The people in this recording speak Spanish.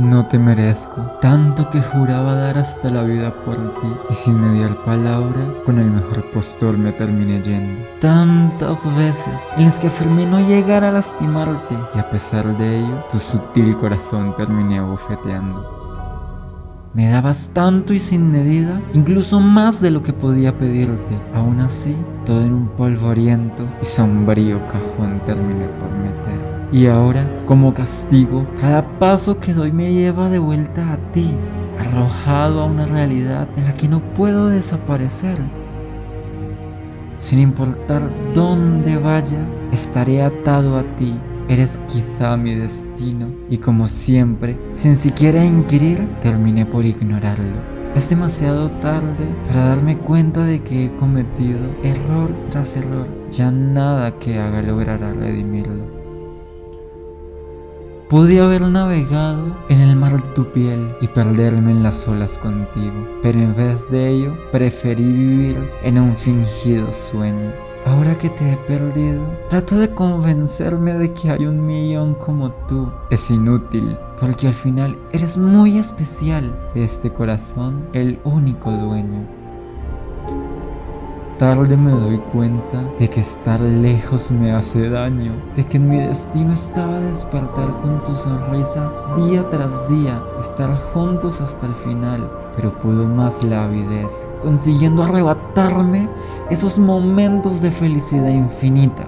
No te merezco, tanto que juraba dar hasta la vida por ti, y sin mediar palabra, con el mejor postor me terminé yendo. Tantas veces en las que afirmé no llegar a lastimarte, y a pesar de ello, tu sutil corazón terminé abofeteando. Me dabas tanto y sin medida, incluso más de lo que podía pedirte. Aún así, todo en un polvoriento y sombrío cajón terminé por meter. Y ahora, como castigo, cada paso que doy me lleva de vuelta a ti, arrojado a una realidad en la que no puedo desaparecer. Sin importar dónde vaya, estaré atado a ti Eres quizá mi destino y como siempre, sin siquiera inquirir, terminé por ignorarlo. Es demasiado tarde para darme cuenta de que he cometido error tras error. Ya nada que haga logrará redimirlo. Pude haber navegado en el mar de tu piel y perderme en las olas contigo, pero en vez de ello preferí vivir en un fingido sueño. Ahora que te he perdido, trato de convencerme de que hay un millón como tú. Es inútil, porque al final eres muy especial de este corazón, el único dueño. Tarde me doy cuenta de que estar lejos me hace daño, de que en mi destino estaba despertar con tu sonrisa día tras día, estar juntos hasta el final, pero pudo más la avidez, consiguiendo arrebatarme esos momentos de felicidad infinita.